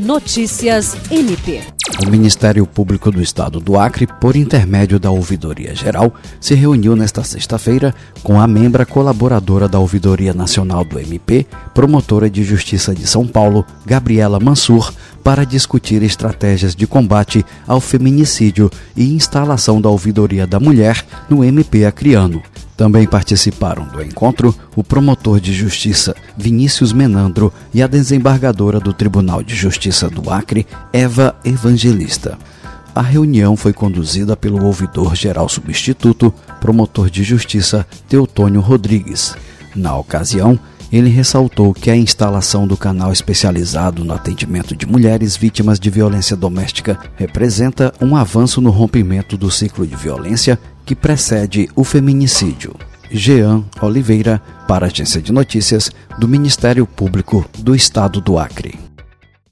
Notícias MP. O Ministério Público do Estado do Acre, por intermédio da Ouvidoria Geral, se reuniu nesta sexta-feira com a membra colaboradora da Ouvidoria Nacional do MP, promotora de Justiça de São Paulo, Gabriela Mansur, para discutir estratégias de combate ao feminicídio e instalação da Ouvidoria da Mulher no MP Acreano. Também participaram do encontro o promotor de justiça Vinícius Menandro e a desembargadora do Tribunal de Justiça do Acre, Eva Evangelista. A reunião foi conduzida pelo ouvidor geral substituto, promotor de justiça Teutônio Rodrigues. Na ocasião, ele ressaltou que a instalação do canal especializado no atendimento de mulheres vítimas de violência doméstica representa um avanço no rompimento do ciclo de violência que precede o feminicídio. Jean Oliveira, para a Agência de Notícias do Ministério Público do Estado do Acre.